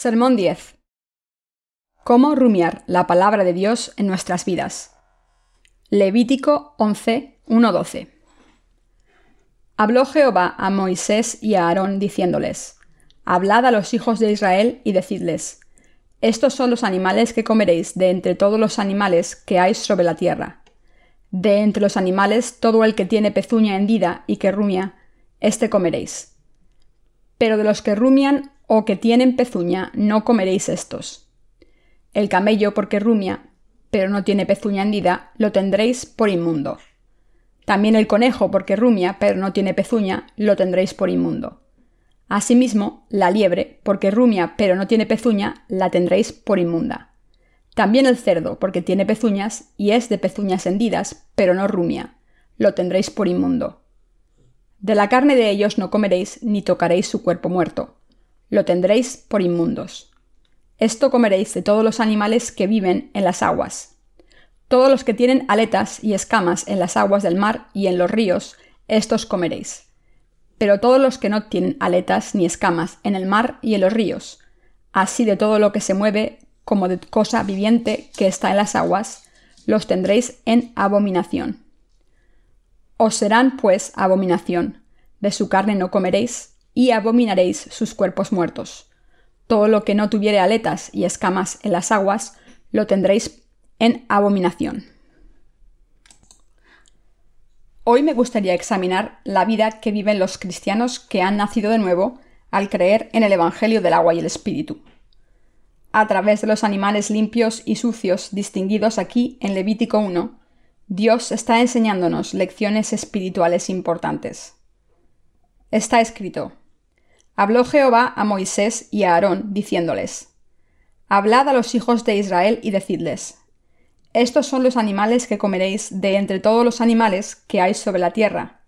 Sermón 10. Cómo rumiar la palabra de Dios en nuestras vidas. Levítico 11, 1-12. Habló Jehová a Moisés y a Aarón diciéndoles, Hablad a los hijos de Israel y decidles, Estos son los animales que comeréis de entre todos los animales que hay sobre la tierra. De entre los animales todo el que tiene pezuña hendida y que rumia, éste comeréis. Pero de los que rumian o que tienen pezuña, no comeréis estos. El camello, porque rumia, pero no tiene pezuña hendida, lo tendréis por inmundo. También el conejo, porque rumia, pero no tiene pezuña, lo tendréis por inmundo. Asimismo, la liebre, porque rumia, pero no tiene pezuña, la tendréis por inmunda. También el cerdo, porque tiene pezuñas, y es de pezuñas hendidas, pero no rumia, lo tendréis por inmundo. De la carne de ellos no comeréis, ni tocaréis su cuerpo muerto lo tendréis por inmundos. Esto comeréis de todos los animales que viven en las aguas. Todos los que tienen aletas y escamas en las aguas del mar y en los ríos, estos comeréis. Pero todos los que no tienen aletas ni escamas en el mar y en los ríos, así de todo lo que se mueve como de cosa viviente que está en las aguas, los tendréis en abominación. Os serán, pues, abominación. De su carne no comeréis, y abominaréis sus cuerpos muertos. Todo lo que no tuviere aletas y escamas en las aguas, lo tendréis en abominación. Hoy me gustaría examinar la vida que viven los cristianos que han nacido de nuevo al creer en el Evangelio del agua y el Espíritu. A través de los animales limpios y sucios distinguidos aquí en Levítico 1, Dios está enseñándonos lecciones espirituales importantes. Está escrito, Habló Jehová a Moisés y a Aarón, diciéndoles, Hablad a los hijos de Israel y decidles, Estos son los animales que comeréis de entre todos los animales que hay sobre la tierra.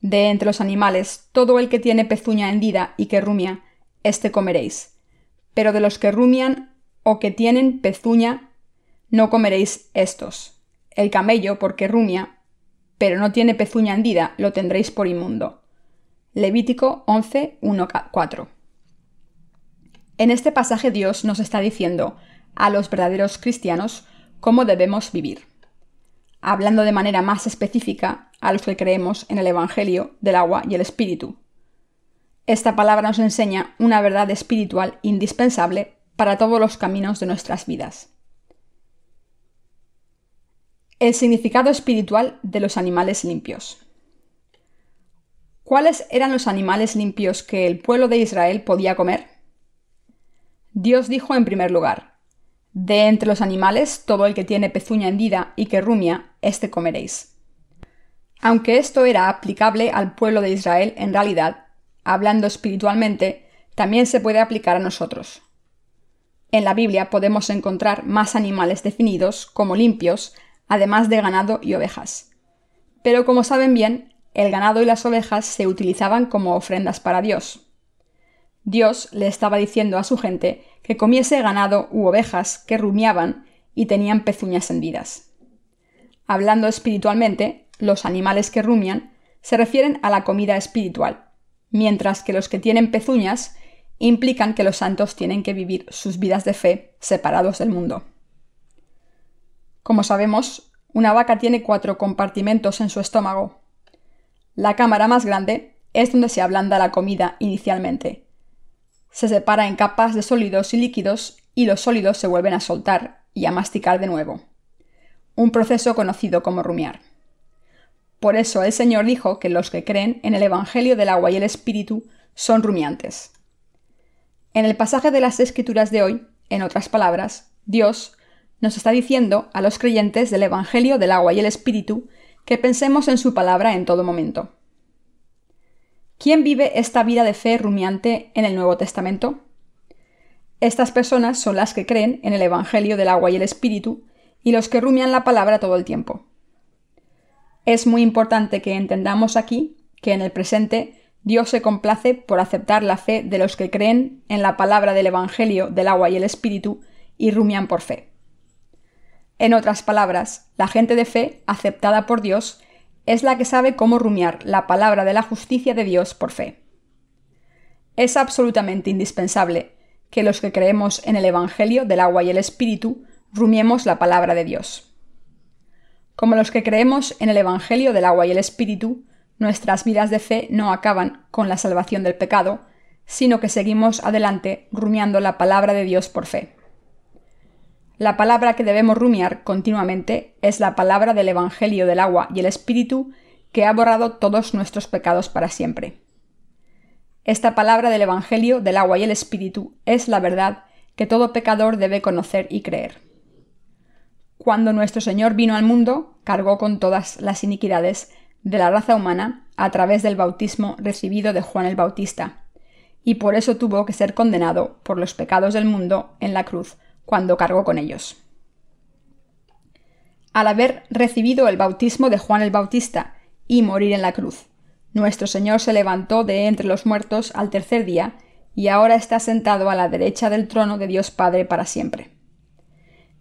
De entre los animales, todo el que tiene pezuña hendida y que rumia, éste comeréis. Pero de los que rumian o que tienen pezuña, no comeréis estos. El camello, porque rumia, pero no tiene pezuña hendida, lo tendréis por inmundo. Levítico 11, 1, 4. En este pasaje Dios nos está diciendo a los verdaderos cristianos cómo debemos vivir, hablando de manera más específica a los que creemos en el Evangelio del agua y el Espíritu. Esta palabra nos enseña una verdad espiritual indispensable para todos los caminos de nuestras vidas. El significado espiritual de los animales limpios. ¿Cuáles eran los animales limpios que el pueblo de Israel podía comer? Dios dijo en primer lugar, De entre los animales, todo el que tiene pezuña hendida y que rumia, éste comeréis. Aunque esto era aplicable al pueblo de Israel en realidad, hablando espiritualmente, también se puede aplicar a nosotros. En la Biblia podemos encontrar más animales definidos como limpios, además de ganado y ovejas. Pero como saben bien, el ganado y las ovejas se utilizaban como ofrendas para Dios. Dios le estaba diciendo a su gente que comiese ganado u ovejas que rumiaban y tenían pezuñas hendidas. Hablando espiritualmente, los animales que rumian se refieren a la comida espiritual, mientras que los que tienen pezuñas implican que los santos tienen que vivir sus vidas de fe separados del mundo. Como sabemos, una vaca tiene cuatro compartimentos en su estómago, la cámara más grande es donde se ablanda la comida inicialmente. Se separa en capas de sólidos y líquidos y los sólidos se vuelven a soltar y a masticar de nuevo. Un proceso conocido como rumiar. Por eso el Señor dijo que los que creen en el Evangelio del agua y el Espíritu son rumiantes. En el pasaje de las Escrituras de hoy, en otras palabras, Dios nos está diciendo a los creyentes del Evangelio del agua y el Espíritu que pensemos en su palabra en todo momento. ¿Quién vive esta vida de fe rumiante en el Nuevo Testamento? Estas personas son las que creen en el Evangelio del agua y el Espíritu y los que rumian la palabra todo el tiempo. Es muy importante que entendamos aquí que en el presente Dios se complace por aceptar la fe de los que creen en la palabra del Evangelio del agua y el Espíritu y rumian por fe. En otras palabras, la gente de fe, aceptada por Dios, es la que sabe cómo rumiar la palabra de la justicia de Dios por fe. Es absolutamente indispensable que los que creemos en el Evangelio del agua y el Espíritu rumiemos la palabra de Dios. Como los que creemos en el Evangelio del agua y el Espíritu, nuestras vidas de fe no acaban con la salvación del pecado, sino que seguimos adelante rumiando la palabra de Dios por fe. La palabra que debemos rumiar continuamente es la palabra del Evangelio del agua y el Espíritu que ha borrado todos nuestros pecados para siempre. Esta palabra del Evangelio del agua y el Espíritu es la verdad que todo pecador debe conocer y creer. Cuando nuestro Señor vino al mundo, cargó con todas las iniquidades de la raza humana a través del bautismo recibido de Juan el Bautista, y por eso tuvo que ser condenado por los pecados del mundo en la cruz cuando cargó con ellos. Al haber recibido el bautismo de Juan el Bautista y morir en la cruz, nuestro Señor se levantó de entre los muertos al tercer día, y ahora está sentado a la derecha del trono de Dios Padre para siempre.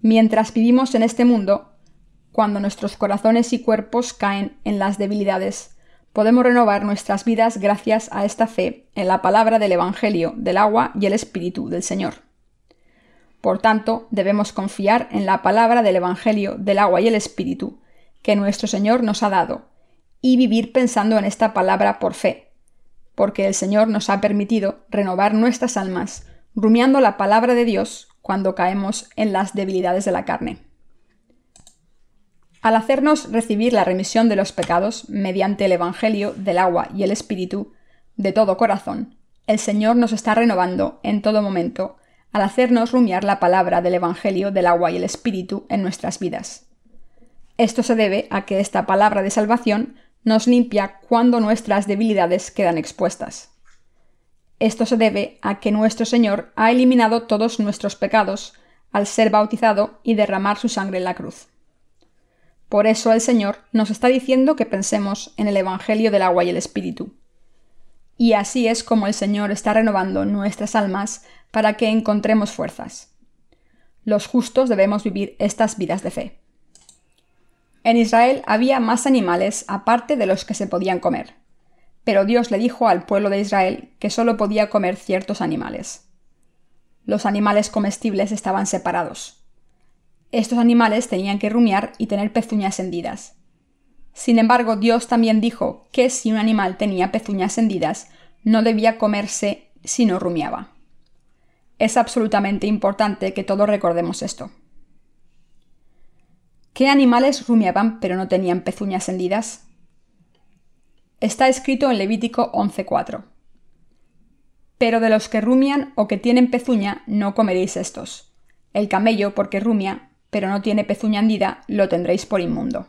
Mientras vivimos en este mundo, cuando nuestros corazones y cuerpos caen en las debilidades, podemos renovar nuestras vidas gracias a esta fe en la palabra del Evangelio, del agua y el Espíritu del Señor. Por tanto, debemos confiar en la palabra del Evangelio, del agua y el Espíritu, que nuestro Señor nos ha dado, y vivir pensando en esta palabra por fe, porque el Señor nos ha permitido renovar nuestras almas, rumiando la palabra de Dios cuando caemos en las debilidades de la carne. Al hacernos recibir la remisión de los pecados mediante el Evangelio del agua y el Espíritu, de todo corazón, el Señor nos está renovando en todo momento al hacernos rumiar la palabra del Evangelio del agua y el Espíritu en nuestras vidas. Esto se debe a que esta palabra de salvación nos limpia cuando nuestras debilidades quedan expuestas. Esto se debe a que nuestro Señor ha eliminado todos nuestros pecados al ser bautizado y derramar su sangre en la cruz. Por eso el Señor nos está diciendo que pensemos en el Evangelio del agua y el Espíritu. Y así es como el Señor está renovando nuestras almas para que encontremos fuerzas. Los justos debemos vivir estas vidas de fe. En Israel había más animales aparte de los que se podían comer. Pero Dios le dijo al pueblo de Israel que solo podía comer ciertos animales. Los animales comestibles estaban separados. Estos animales tenían que rumiar y tener pezuñas hendidas. Sin embargo, Dios también dijo que si un animal tenía pezuñas hendidas, no debía comerse si no rumiaba. Es absolutamente importante que todos recordemos esto. ¿Qué animales rumiaban pero no tenían pezuñas hendidas? Está escrito en Levítico 11.4. Pero de los que rumian o que tienen pezuña no comeréis estos. El camello, porque rumia, pero no tiene pezuña hendida, lo tendréis por inmundo.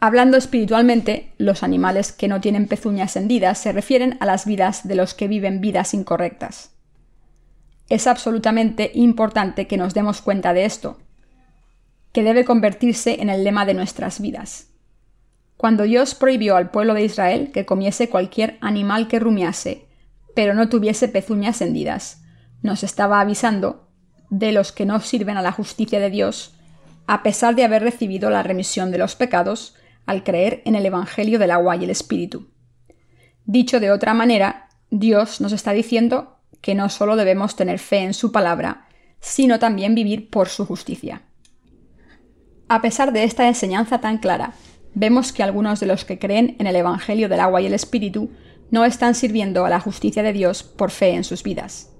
Hablando espiritualmente, los animales que no tienen pezuñas hendidas se refieren a las vidas de los que viven vidas incorrectas. Es absolutamente importante que nos demos cuenta de esto, que debe convertirse en el lema de nuestras vidas. Cuando Dios prohibió al pueblo de Israel que comiese cualquier animal que rumiase, pero no tuviese pezuñas hendidas, nos estaba avisando de los que no sirven a la justicia de Dios, a pesar de haber recibido la remisión de los pecados al creer en el Evangelio del agua y el Espíritu. Dicho de otra manera, Dios nos está diciendo que no solo debemos tener fe en su palabra, sino también vivir por su justicia. A pesar de esta enseñanza tan clara, vemos que algunos de los que creen en el Evangelio del agua y el Espíritu no están sirviendo a la justicia de Dios por fe en sus vidas.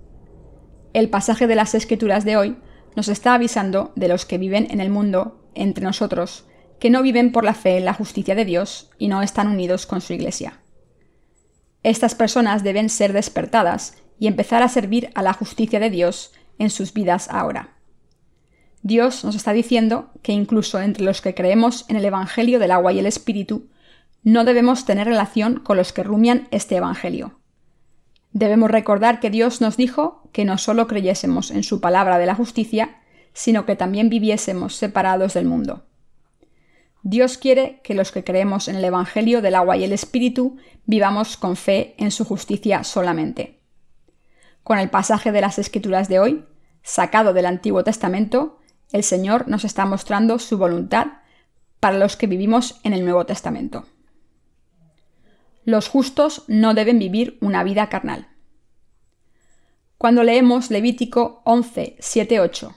El pasaje de las Escrituras de hoy nos está avisando de los que viven en el mundo, entre nosotros, que no viven por la fe en la justicia de Dios y no están unidos con su Iglesia. Estas personas deben ser despertadas y empezar a servir a la justicia de Dios en sus vidas ahora. Dios nos está diciendo que incluso entre los que creemos en el Evangelio del agua y el Espíritu, no debemos tener relación con los que rumian este Evangelio. Debemos recordar que Dios nos dijo que no solo creyésemos en su palabra de la justicia, sino que también viviésemos separados del mundo. Dios quiere que los que creemos en el Evangelio del agua y el Espíritu vivamos con fe en su justicia solamente. Con el pasaje de las Escrituras de hoy, sacado del Antiguo Testamento, el Señor nos está mostrando su voluntad para los que vivimos en el Nuevo Testamento. Los justos no deben vivir una vida carnal. cuando leemos Levítico 11, 7, 8.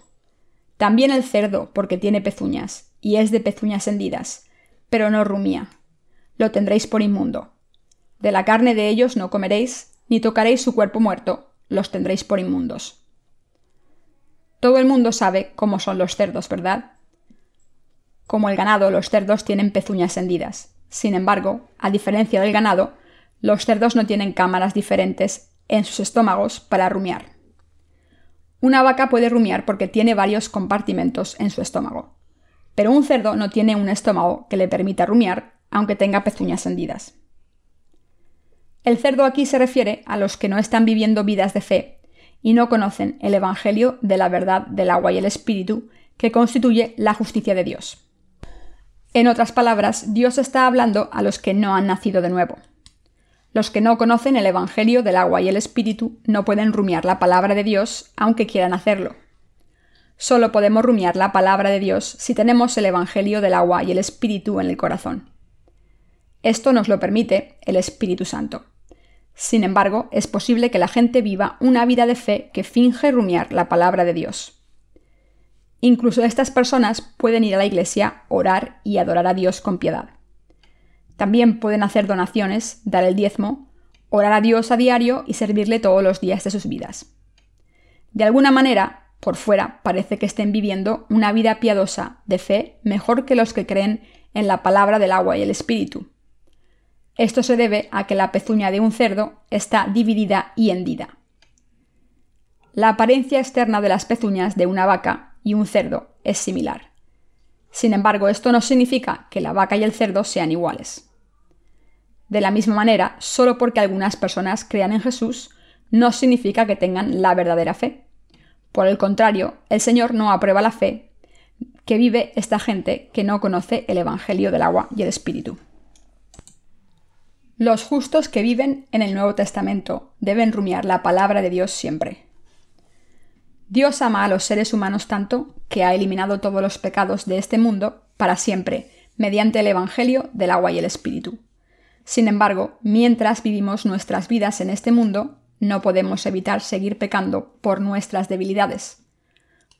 También el cerdo, porque tiene pezuñas, y es de pezuñas hendidas, pero no rumía. Lo tendréis por inmundo. De la carne de ellos no comeréis, ni tocaréis su cuerpo muerto, los tendréis por inmundos. Todo el mundo sabe cómo son los cerdos, ¿verdad? Como el ganado, los cerdos tienen pezuñas hendidas. Sin embargo, a diferencia del ganado, los cerdos no tienen cámaras diferentes en sus estómagos para rumiar. Una vaca puede rumiar porque tiene varios compartimentos en su estómago, pero un cerdo no tiene un estómago que le permita rumiar aunque tenga pezuñas hendidas. El cerdo aquí se refiere a los que no están viviendo vidas de fe y no conocen el Evangelio de la verdad del agua y el Espíritu que constituye la justicia de Dios. En otras palabras, Dios está hablando a los que no han nacido de nuevo. Los que no conocen el Evangelio del agua y el Espíritu no pueden rumiar la palabra de Dios aunque quieran hacerlo. Solo podemos rumiar la palabra de Dios si tenemos el Evangelio del agua y el Espíritu en el corazón. Esto nos lo permite el Espíritu Santo. Sin embargo, es posible que la gente viva una vida de fe que finge rumiar la palabra de Dios. Incluso estas personas pueden ir a la iglesia, orar y adorar a Dios con piedad. También pueden hacer donaciones, dar el diezmo, orar a Dios a diario y servirle todos los días de sus vidas. De alguna manera, por fuera, parece que estén viviendo una vida piadosa de fe mejor que los que creen en la palabra del agua y el espíritu. Esto se debe a que la pezuña de un cerdo está dividida y hendida. La apariencia externa de las pezuñas de una vaca y un cerdo es similar. Sin embargo, esto no significa que la vaca y el cerdo sean iguales. De la misma manera, solo porque algunas personas crean en Jesús, no significa que tengan la verdadera fe. Por el contrario, el Señor no aprueba la fe que vive esta gente que no conoce el Evangelio del agua y el Espíritu. Los justos que viven en el Nuevo Testamento deben rumiar la palabra de Dios siempre. Dios ama a los seres humanos tanto que ha eliminado todos los pecados de este mundo para siempre, mediante el Evangelio del agua y el Espíritu. Sin embargo, mientras vivimos nuestras vidas en este mundo, no podemos evitar seguir pecando por nuestras debilidades.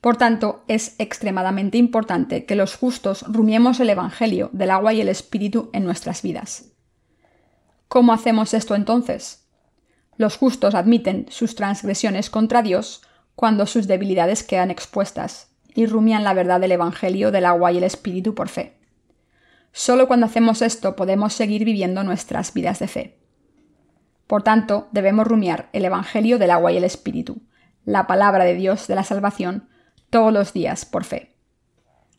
Por tanto, es extremadamente importante que los justos rumiemos el Evangelio del agua y el Espíritu en nuestras vidas. ¿Cómo hacemos esto entonces? Los justos admiten sus transgresiones contra Dios cuando sus debilidades quedan expuestas y rumian la verdad del Evangelio del agua y el Espíritu por fe. Solo cuando hacemos esto podemos seguir viviendo nuestras vidas de fe. Por tanto, debemos rumiar el Evangelio del agua y el Espíritu, la palabra de Dios de la salvación, todos los días por fe.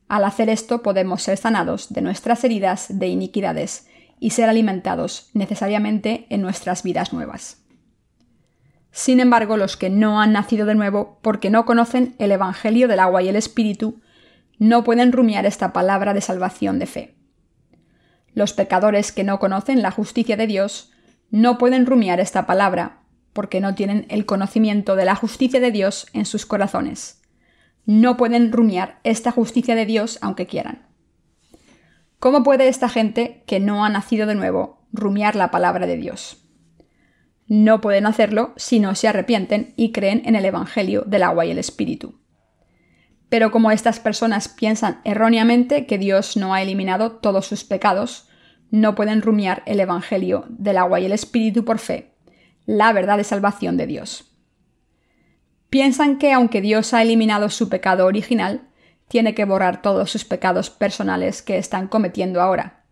Al hacer esto podemos ser sanados de nuestras heridas de iniquidades y ser alimentados necesariamente en nuestras vidas nuevas. Sin embargo, los que no han nacido de nuevo porque no conocen el Evangelio del agua y el Espíritu, no pueden rumiar esta palabra de salvación de fe. Los pecadores que no conocen la justicia de Dios no pueden rumiar esta palabra porque no tienen el conocimiento de la justicia de Dios en sus corazones. No pueden rumiar esta justicia de Dios aunque quieran. ¿Cómo puede esta gente que no ha nacido de nuevo rumiar la palabra de Dios? No pueden hacerlo si no se arrepienten y creen en el Evangelio del agua y el Espíritu. Pero como estas personas piensan erróneamente que Dios no ha eliminado todos sus pecados, no pueden rumiar el Evangelio del agua y el Espíritu por fe, la verdad de salvación de Dios. Piensan que aunque Dios ha eliminado su pecado original, tiene que borrar todos sus pecados personales que están cometiendo ahora.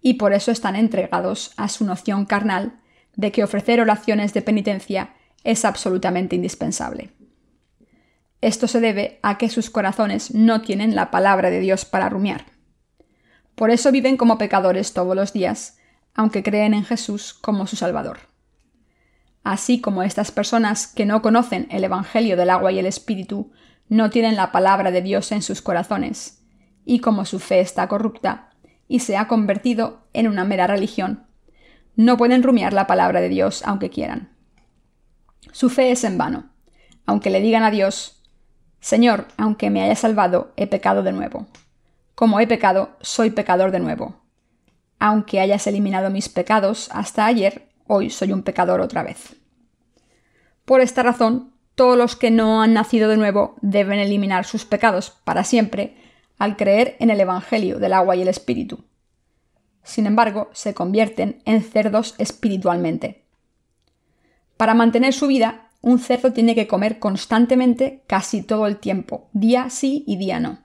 Y por eso están entregados a su noción carnal de que ofrecer oraciones de penitencia es absolutamente indispensable. Esto se debe a que sus corazones no tienen la palabra de Dios para rumiar. Por eso viven como pecadores todos los días, aunque creen en Jesús como su Salvador. Así como estas personas que no conocen el Evangelio del agua y el Espíritu no tienen la palabra de Dios en sus corazones, y como su fe está corrupta y se ha convertido en una mera religión, no pueden rumiar la palabra de Dios aunque quieran. Su fe es en vano, aunque le digan a Dios, Señor, aunque me haya salvado, he pecado de nuevo. Como he pecado, soy pecador de nuevo. Aunque hayas eliminado mis pecados hasta ayer, hoy soy un pecador otra vez. Por esta razón, todos los que no han nacido de nuevo deben eliminar sus pecados para siempre al creer en el Evangelio del agua y el Espíritu. Sin embargo, se convierten en cerdos espiritualmente. Para mantener su vida, un cerdo tiene que comer constantemente casi todo el tiempo, día sí y día no.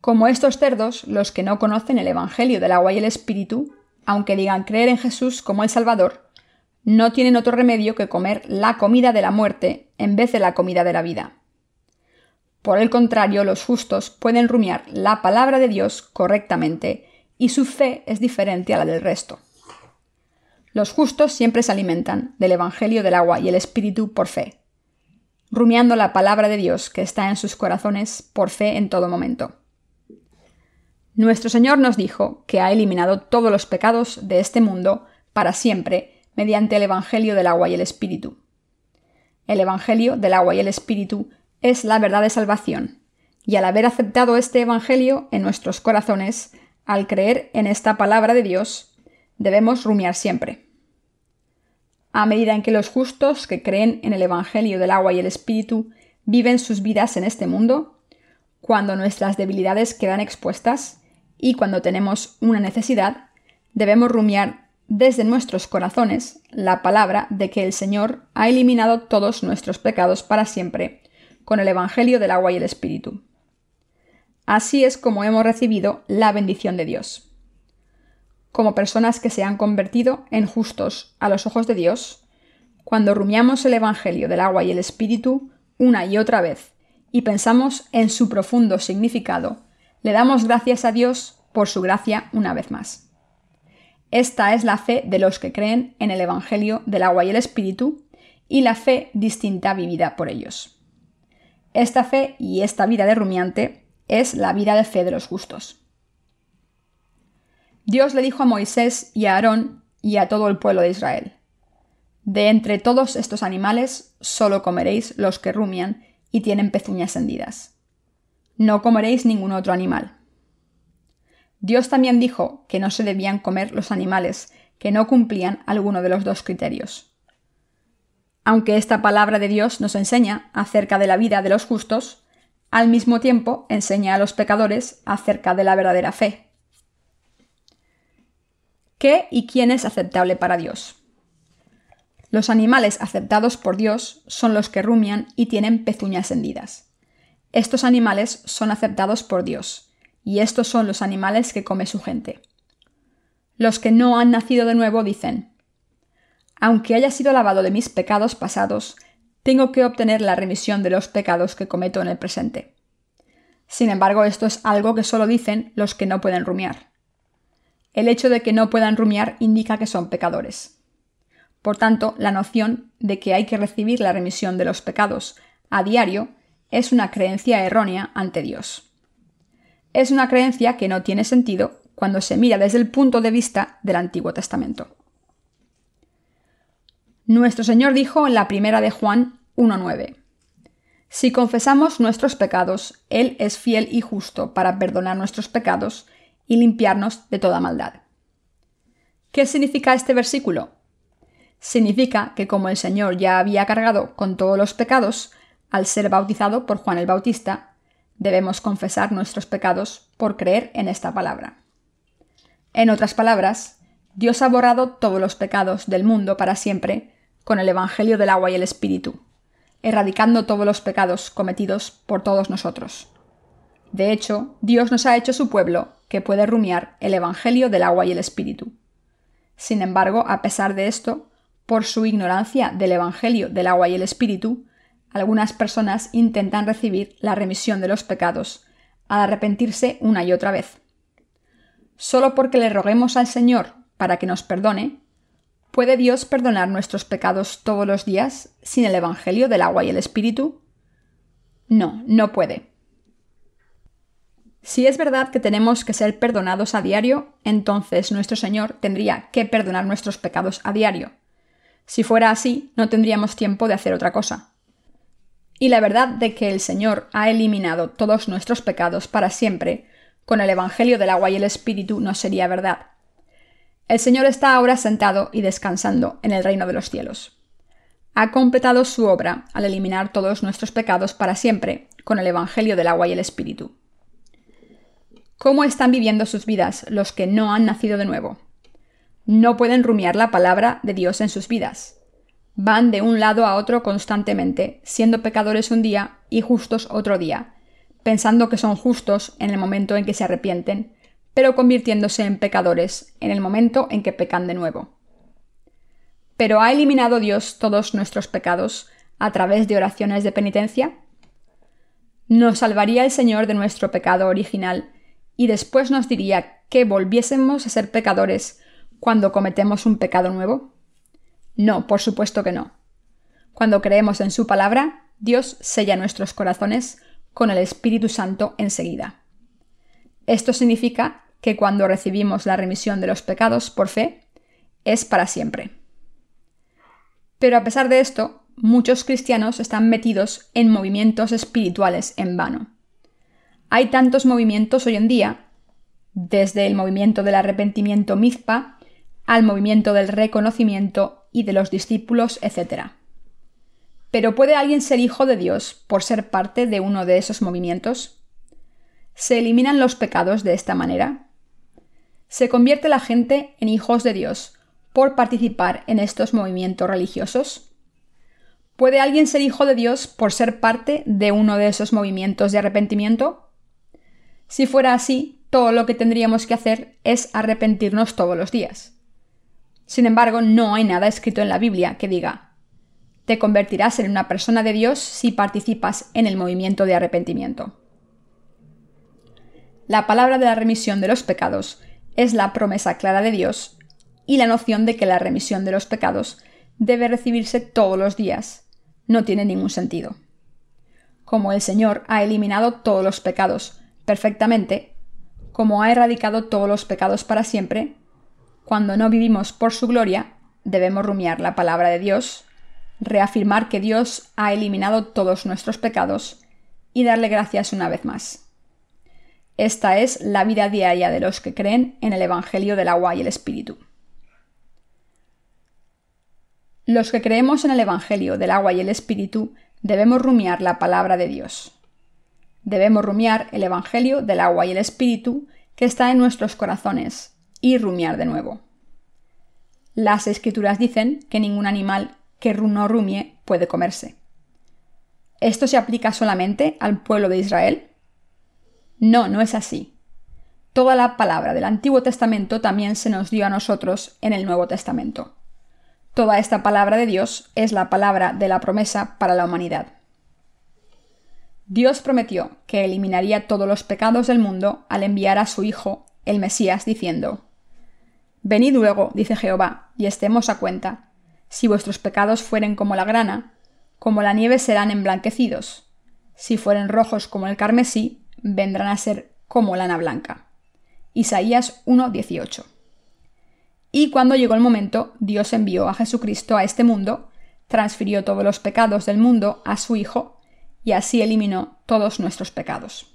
Como estos cerdos, los que no conocen el Evangelio del agua y el Espíritu, aunque digan creer en Jesús como el Salvador, no tienen otro remedio que comer la comida de la muerte en vez de la comida de la vida. Por el contrario, los justos pueden rumiar la palabra de Dios correctamente y su fe es diferente a la del resto. Los justos siempre se alimentan del Evangelio del agua y el Espíritu por fe, rumiando la palabra de Dios que está en sus corazones por fe en todo momento. Nuestro Señor nos dijo que ha eliminado todos los pecados de este mundo para siempre mediante el Evangelio del agua y el Espíritu. El Evangelio del agua y el Espíritu es la verdad de salvación, y al haber aceptado este Evangelio en nuestros corazones, al creer en esta palabra de Dios, debemos rumiar siempre. A medida en que los justos que creen en el Evangelio del agua y el Espíritu viven sus vidas en este mundo, cuando nuestras debilidades quedan expuestas y cuando tenemos una necesidad, debemos rumiar desde nuestros corazones la palabra de que el Señor ha eliminado todos nuestros pecados para siempre con el Evangelio del agua y el Espíritu. Así es como hemos recibido la bendición de Dios. Como personas que se han convertido en justos a los ojos de Dios, cuando rumiamos el Evangelio del agua y el Espíritu una y otra vez y pensamos en su profundo significado, le damos gracias a Dios por su gracia una vez más. Esta es la fe de los que creen en el Evangelio del agua y el Espíritu y la fe distinta vivida por ellos. Esta fe y esta vida de rumiante es la vida de fe de los justos. Dios le dijo a Moisés y a Aarón y a todo el pueblo de Israel, De entre todos estos animales solo comeréis los que rumian y tienen pezuñas hendidas. No comeréis ningún otro animal. Dios también dijo que no se debían comer los animales que no cumplían alguno de los dos criterios. Aunque esta palabra de Dios nos enseña acerca de la vida de los justos, al mismo tiempo enseña a los pecadores acerca de la verdadera fe. ¿Qué y quién es aceptable para Dios? Los animales aceptados por Dios son los que rumian y tienen pezuñas hendidas. Estos animales son aceptados por Dios, y estos son los animales que come su gente. Los que no han nacido de nuevo dicen, aunque haya sido lavado de mis pecados pasados, tengo que obtener la remisión de los pecados que cometo en el presente. Sin embargo, esto es algo que solo dicen los que no pueden rumiar. El hecho de que no puedan rumiar indica que son pecadores. Por tanto, la noción de que hay que recibir la remisión de los pecados a diario es una creencia errónea ante Dios. Es una creencia que no tiene sentido cuando se mira desde el punto de vista del Antiguo Testamento. Nuestro Señor dijo en la primera de Juan 1.9, Si confesamos nuestros pecados, Él es fiel y justo para perdonar nuestros pecados y limpiarnos de toda maldad. ¿Qué significa este versículo? Significa que como el Señor ya había cargado con todos los pecados, al ser bautizado por Juan el Bautista, debemos confesar nuestros pecados por creer en esta palabra. En otras palabras, Dios ha borrado todos los pecados del mundo para siempre con el Evangelio del agua y el Espíritu, erradicando todos los pecados cometidos por todos nosotros. De hecho, Dios nos ha hecho su pueblo que puede rumiar el Evangelio del agua y el Espíritu. Sin embargo, a pesar de esto, por su ignorancia del Evangelio del agua y el Espíritu, algunas personas intentan recibir la remisión de los pecados al arrepentirse una y otra vez. Solo porque le roguemos al Señor para que nos perdone, ¿Puede Dios perdonar nuestros pecados todos los días sin el Evangelio del agua y el Espíritu? No, no puede. Si es verdad que tenemos que ser perdonados a diario, entonces nuestro Señor tendría que perdonar nuestros pecados a diario. Si fuera así, no tendríamos tiempo de hacer otra cosa. Y la verdad de que el Señor ha eliminado todos nuestros pecados para siempre, con el Evangelio del agua y el Espíritu no sería verdad. El Señor está ahora sentado y descansando en el reino de los cielos. ha completado su obra al eliminar todos nuestros pecados para siempre con el Evangelio del agua y el Espíritu. ¿Cómo están viviendo sus vidas los que no han nacido de nuevo? No pueden rumiar la palabra de Dios en sus vidas. Van de un lado a otro constantemente, siendo pecadores un día y justos otro día, pensando que son justos en el momento en que se arrepienten, pero convirtiéndose en pecadores en el momento en que pecan de nuevo. Pero ¿ha eliminado Dios todos nuestros pecados a través de oraciones de penitencia? ¿Nos salvaría el Señor de nuestro pecado original y después nos diría que volviésemos a ser pecadores cuando cometemos un pecado nuevo? No, por supuesto que no. Cuando creemos en su palabra, Dios sella nuestros corazones con el Espíritu Santo enseguida. Esto significa que cuando recibimos la remisión de los pecados por fe, es para siempre. Pero a pesar de esto, muchos cristianos están metidos en movimientos espirituales en vano. Hay tantos movimientos hoy en día, desde el movimiento del arrepentimiento Mizpa al movimiento del reconocimiento y de los discípulos, etc. Pero ¿puede alguien ser hijo de Dios por ser parte de uno de esos movimientos? ¿Se eliminan los pecados de esta manera? ¿Se convierte la gente en hijos de Dios por participar en estos movimientos religiosos? ¿Puede alguien ser hijo de Dios por ser parte de uno de esos movimientos de arrepentimiento? Si fuera así, todo lo que tendríamos que hacer es arrepentirnos todos los días. Sin embargo, no hay nada escrito en la Biblia que diga, te convertirás en una persona de Dios si participas en el movimiento de arrepentimiento. La palabra de la remisión de los pecados es la promesa clara de Dios y la noción de que la remisión de los pecados debe recibirse todos los días no tiene ningún sentido. Como el Señor ha eliminado todos los pecados perfectamente, como ha erradicado todos los pecados para siempre, cuando no vivimos por su gloria, debemos rumiar la palabra de Dios, reafirmar que Dios ha eliminado todos nuestros pecados y darle gracias una vez más. Esta es la vida diaria de los que creen en el Evangelio del agua y el Espíritu. Los que creemos en el Evangelio del agua y el Espíritu debemos rumiar la palabra de Dios. Debemos rumiar el Evangelio del agua y el Espíritu que está en nuestros corazones y rumiar de nuevo. Las escrituras dicen que ningún animal que no rumie puede comerse. ¿Esto se aplica solamente al pueblo de Israel? No, no es así. Toda la palabra del Antiguo Testamento también se nos dio a nosotros en el Nuevo Testamento. Toda esta palabra de Dios es la palabra de la promesa para la humanidad. Dios prometió que eliminaría todos los pecados del mundo al enviar a su Hijo, el Mesías, diciendo, Venid luego, dice Jehová, y estemos a cuenta. Si vuestros pecados fueren como la grana, como la nieve serán emblanquecidos. Si fueren rojos como el carmesí, vendrán a ser como lana blanca. Isaías 1:18. Y cuando llegó el momento, Dios envió a Jesucristo a este mundo, transfirió todos los pecados del mundo a su Hijo, y así eliminó todos nuestros pecados.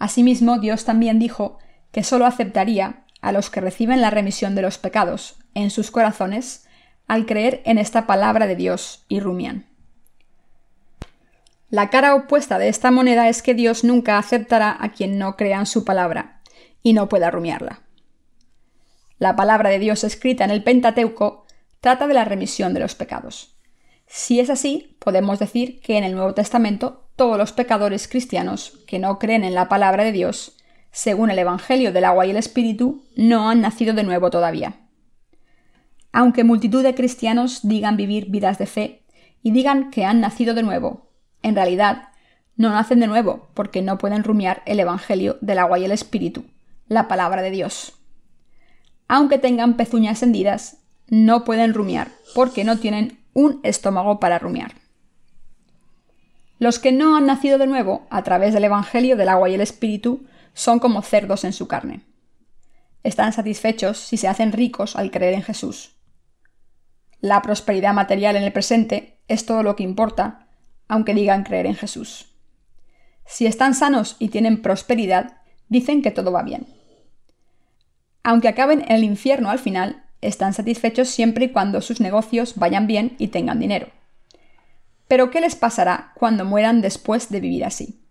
Asimismo, Dios también dijo que sólo aceptaría a los que reciben la remisión de los pecados en sus corazones al creer en esta palabra de Dios y rumian. La cara opuesta de esta moneda es que Dios nunca aceptará a quien no crea en su palabra y no pueda rumiarla. La palabra de Dios escrita en el Pentateuco trata de la remisión de los pecados. Si es así, podemos decir que en el Nuevo Testamento todos los pecadores cristianos que no creen en la palabra de Dios, según el Evangelio del agua y el Espíritu, no han nacido de nuevo todavía. Aunque multitud de cristianos digan vivir vidas de fe y digan que han nacido de nuevo, en realidad no nacen de nuevo porque no pueden rumiar el Evangelio del agua y el Espíritu, la palabra de Dios aunque tengan pezuñas hendidas, no pueden rumiar porque no tienen un estómago para rumiar. Los que no han nacido de nuevo a través del Evangelio del agua y el Espíritu son como cerdos en su carne. Están satisfechos si se hacen ricos al creer en Jesús. La prosperidad material en el presente es todo lo que importa, aunque digan creer en Jesús. Si están sanos y tienen prosperidad, dicen que todo va bien. Aunque acaben en el infierno al final, están satisfechos siempre y cuando sus negocios vayan bien y tengan dinero. Pero ¿qué les pasará cuando mueran después de vivir así?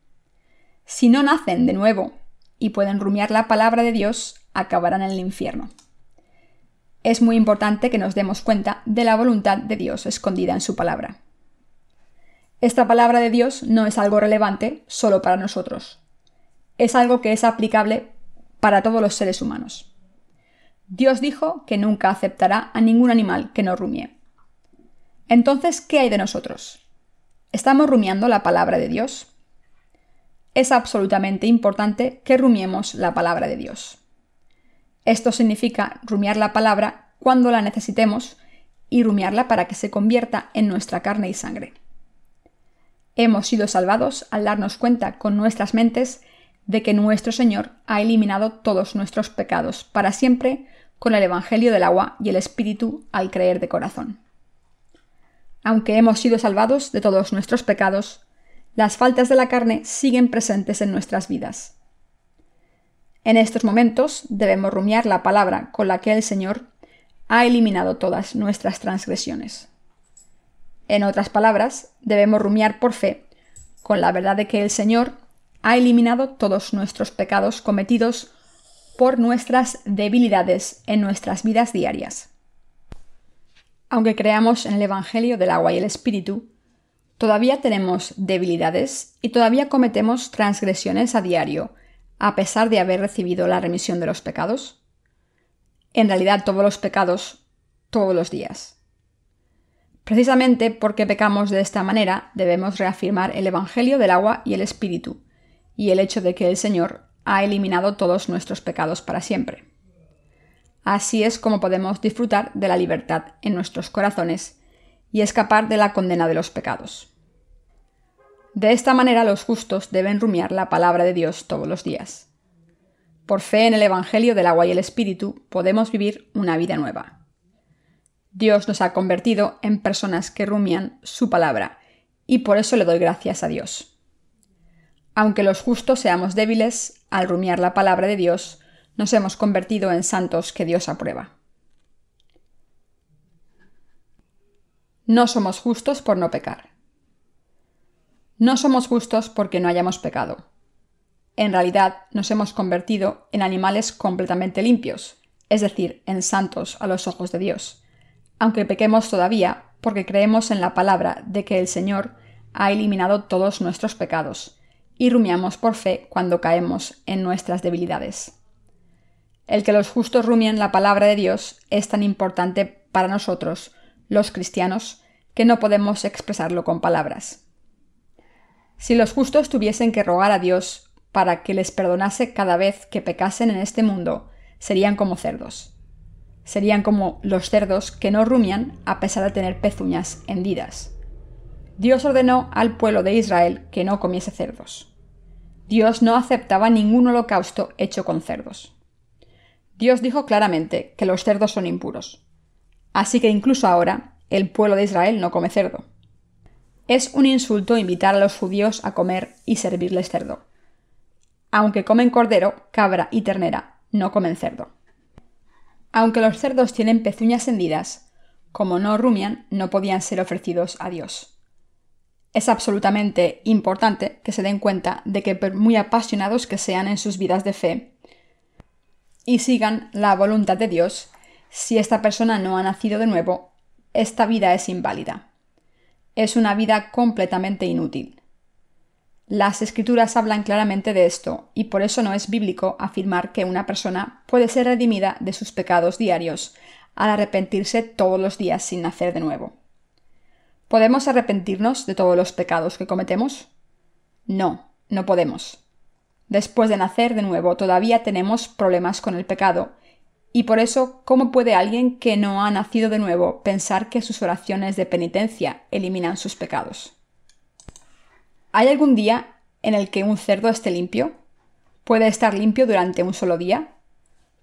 Si no nacen de nuevo y pueden rumiar la palabra de Dios, acabarán en el infierno. Es muy importante que nos demos cuenta de la voluntad de Dios escondida en su palabra. Esta palabra de Dios no es algo relevante solo para nosotros. Es algo que es aplicable para todos los seres humanos. Dios dijo que nunca aceptará a ningún animal que no rumie. Entonces, ¿qué hay de nosotros? ¿Estamos rumiando la palabra de Dios? Es absolutamente importante que rumiemos la palabra de Dios. Esto significa rumiar la palabra cuando la necesitemos y rumiarla para que se convierta en nuestra carne y sangre. Hemos sido salvados al darnos cuenta con nuestras mentes de que nuestro Señor ha eliminado todos nuestros pecados para siempre con el Evangelio del agua y el Espíritu al creer de corazón. Aunque hemos sido salvados de todos nuestros pecados, las faltas de la carne siguen presentes en nuestras vidas. En estos momentos debemos rumiar la palabra con la que el Señor ha eliminado todas nuestras transgresiones. En otras palabras, debemos rumiar por fe, con la verdad de que el Señor ha eliminado todos nuestros pecados cometidos por nuestras debilidades en nuestras vidas diarias. Aunque creamos en el Evangelio del agua y el Espíritu, todavía tenemos debilidades y todavía cometemos transgresiones a diario, a pesar de haber recibido la remisión de los pecados. En realidad todos los pecados, todos los días. Precisamente porque pecamos de esta manera, debemos reafirmar el Evangelio del agua y el Espíritu, y el hecho de que el Señor ha eliminado todos nuestros pecados para siempre. Así es como podemos disfrutar de la libertad en nuestros corazones y escapar de la condena de los pecados. De esta manera los justos deben rumiar la palabra de Dios todos los días. Por fe en el Evangelio del agua y el Espíritu podemos vivir una vida nueva. Dios nos ha convertido en personas que rumian su palabra, y por eso le doy gracias a Dios. Aunque los justos seamos débiles, al rumiar la palabra de Dios, nos hemos convertido en santos que Dios aprueba. No somos justos por no pecar. No somos justos porque no hayamos pecado. En realidad nos hemos convertido en animales completamente limpios, es decir, en santos a los ojos de Dios aunque pequemos todavía, porque creemos en la palabra de que el Señor ha eliminado todos nuestros pecados, y rumiamos por fe cuando caemos en nuestras debilidades. El que los justos rumien la palabra de Dios es tan importante para nosotros, los cristianos, que no podemos expresarlo con palabras. Si los justos tuviesen que rogar a Dios para que les perdonase cada vez que pecasen en este mundo, serían como cerdos serían como los cerdos que no rumian a pesar de tener pezuñas hendidas. Dios ordenó al pueblo de Israel que no comiese cerdos. Dios no aceptaba ningún holocausto hecho con cerdos. Dios dijo claramente que los cerdos son impuros. Así que incluso ahora el pueblo de Israel no come cerdo. Es un insulto invitar a los judíos a comer y servirles cerdo. Aunque comen cordero, cabra y ternera, no comen cerdo. Aunque los cerdos tienen pezuñas hendidas, como no rumian, no podían ser ofrecidos a Dios. Es absolutamente importante que se den cuenta de que por muy apasionados que sean en sus vidas de fe y sigan la voluntad de Dios, si esta persona no ha nacido de nuevo, esta vida es inválida. Es una vida completamente inútil. Las escrituras hablan claramente de esto, y por eso no es bíblico afirmar que una persona puede ser redimida de sus pecados diarios al arrepentirse todos los días sin nacer de nuevo. ¿Podemos arrepentirnos de todos los pecados que cometemos? No, no podemos. Después de nacer de nuevo todavía tenemos problemas con el pecado, y por eso, ¿cómo puede alguien que no ha nacido de nuevo pensar que sus oraciones de penitencia eliminan sus pecados? ¿Hay algún día en el que un cerdo esté limpio? ¿Puede estar limpio durante un solo día?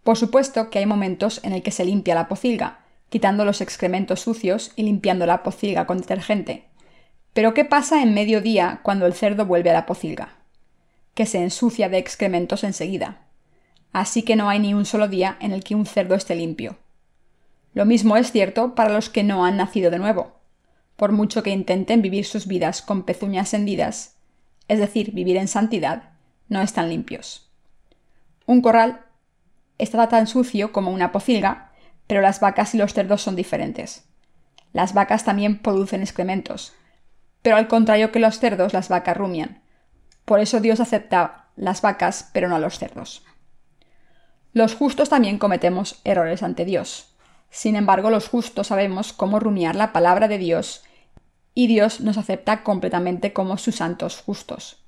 Por supuesto que hay momentos en el que se limpia la pocilga, quitando los excrementos sucios y limpiando la pocilga con detergente. Pero ¿qué pasa en medio día cuando el cerdo vuelve a la pocilga? Que se ensucia de excrementos enseguida. Así que no hay ni un solo día en el que un cerdo esté limpio. Lo mismo es cierto para los que no han nacido de nuevo. Por mucho que intenten vivir sus vidas con pezuñas hendidas, es decir, vivir en santidad, no están limpios. Un corral está tan sucio como una pocilga, pero las vacas y los cerdos son diferentes. Las vacas también producen excrementos, pero al contrario que los cerdos, las vacas rumian. Por eso Dios acepta las vacas, pero no a los cerdos. Los justos también cometemos errores ante Dios. Sin embargo, los justos sabemos cómo rumiar la palabra de Dios y Dios nos acepta completamente como sus santos justos.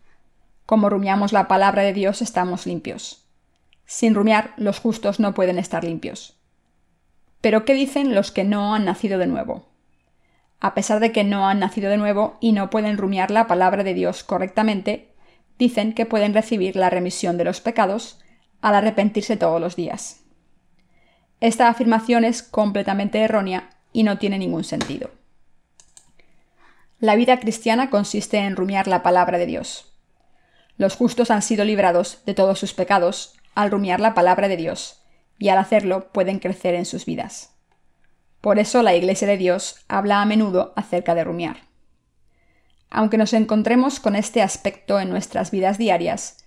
Como rumiamos la palabra de Dios estamos limpios. Sin rumiar, los justos no pueden estar limpios. Pero ¿qué dicen los que no han nacido de nuevo? A pesar de que no han nacido de nuevo y no pueden rumiar la palabra de Dios correctamente, dicen que pueden recibir la remisión de los pecados al arrepentirse todos los días. Esta afirmación es completamente errónea y no tiene ningún sentido. La vida cristiana consiste en rumiar la palabra de Dios. Los justos han sido librados de todos sus pecados al rumiar la palabra de Dios, y al hacerlo pueden crecer en sus vidas. Por eso la Iglesia de Dios habla a menudo acerca de rumiar. Aunque nos encontremos con este aspecto en nuestras vidas diarias,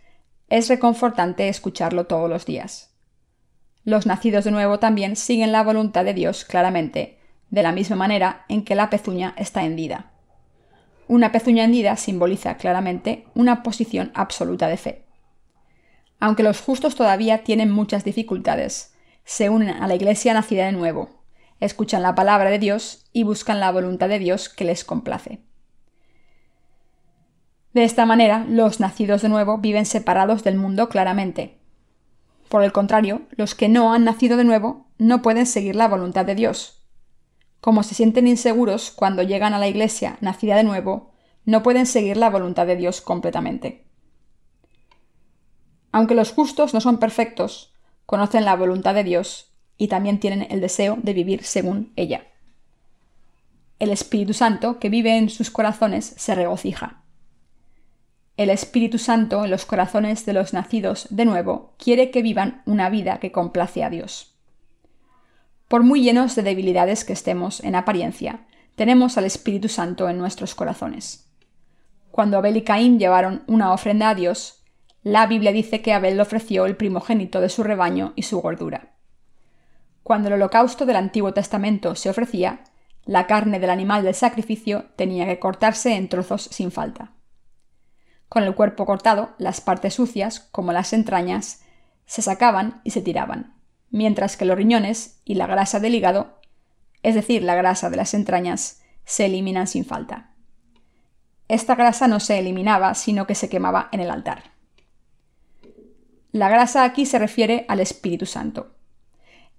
es reconfortante escucharlo todos los días. Los nacidos de nuevo también siguen la voluntad de Dios claramente, de la misma manera en que la pezuña está hendida. Una pezuña hendida simboliza claramente una posición absoluta de fe. Aunque los justos todavía tienen muchas dificultades, se unen a la Iglesia nacida de nuevo, escuchan la palabra de Dios y buscan la voluntad de Dios que les complace. De esta manera, los nacidos de nuevo viven separados del mundo claramente. Por el contrario, los que no han nacido de nuevo no pueden seguir la voluntad de Dios. Como se sienten inseguros cuando llegan a la iglesia nacida de nuevo, no pueden seguir la voluntad de Dios completamente. Aunque los justos no son perfectos, conocen la voluntad de Dios y también tienen el deseo de vivir según ella. El Espíritu Santo que vive en sus corazones se regocija. El Espíritu Santo en los corazones de los nacidos de nuevo quiere que vivan una vida que complace a Dios. Por muy llenos de debilidades que estemos en apariencia, tenemos al Espíritu Santo en nuestros corazones. Cuando Abel y Caín llevaron una ofrenda a Dios, la Biblia dice que Abel ofreció el primogénito de su rebaño y su gordura. Cuando el holocausto del Antiguo Testamento se ofrecía, la carne del animal del sacrificio tenía que cortarse en trozos sin falta. Con el cuerpo cortado, las partes sucias, como las entrañas, se sacaban y se tiraban, mientras que los riñones y la grasa del hígado, es decir, la grasa de las entrañas, se eliminan sin falta. Esta grasa no se eliminaba, sino que se quemaba en el altar. La grasa aquí se refiere al Espíritu Santo.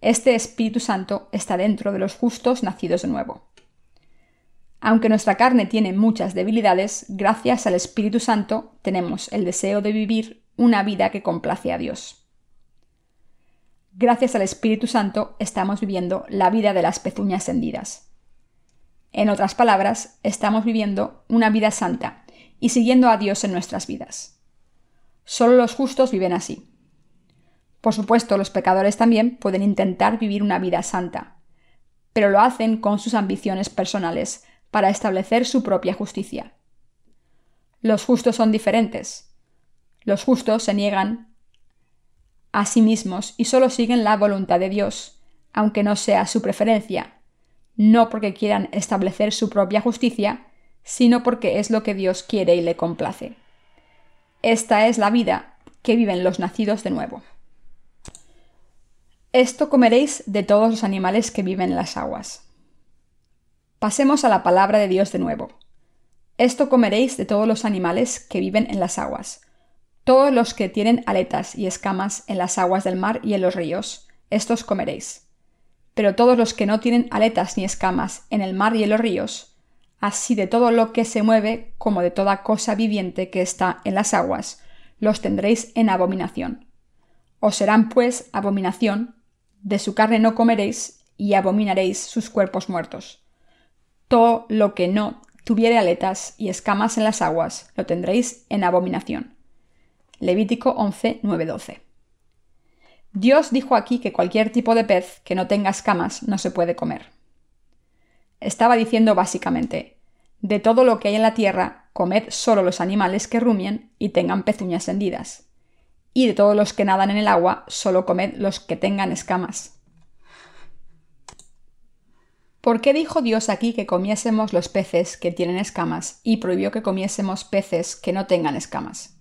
Este Espíritu Santo está dentro de los justos nacidos de nuevo. Aunque nuestra carne tiene muchas debilidades, gracias al Espíritu Santo tenemos el deseo de vivir una vida que complace a Dios. Gracias al Espíritu Santo estamos viviendo la vida de las pezuñas hendidas. En otras palabras, estamos viviendo una vida santa y siguiendo a Dios en nuestras vidas. Solo los justos viven así. Por supuesto, los pecadores también pueden intentar vivir una vida santa, pero lo hacen con sus ambiciones personales para establecer su propia justicia. Los justos son diferentes. Los justos se niegan a sí mismos y solo siguen la voluntad de Dios, aunque no sea su preferencia, no porque quieran establecer su propia justicia, sino porque es lo que Dios quiere y le complace. Esta es la vida que viven los nacidos de nuevo. Esto comeréis de todos los animales que viven en las aguas. Pasemos a la palabra de Dios de nuevo. Esto comeréis de todos los animales que viven en las aguas. Todos los que tienen aletas y escamas en las aguas del mar y en los ríos, estos comeréis. Pero todos los que no tienen aletas ni escamas en el mar y en los ríos, así de todo lo que se mueve como de toda cosa viviente que está en las aguas, los tendréis en abominación. Os serán pues abominación, de su carne no comeréis y abominaréis sus cuerpos muertos. Todo lo que no tuviere aletas y escamas en las aguas, lo tendréis en abominación. Levítico 11, 9, 12. Dios dijo aquí que cualquier tipo de pez que no tenga escamas no se puede comer. Estaba diciendo básicamente, de todo lo que hay en la tierra, comed solo los animales que rumien y tengan pezuñas hendidas, y de todos los que nadan en el agua, solo comed los que tengan escamas. ¿Por qué dijo Dios aquí que comiésemos los peces que tienen escamas y prohibió que comiésemos peces que no tengan escamas?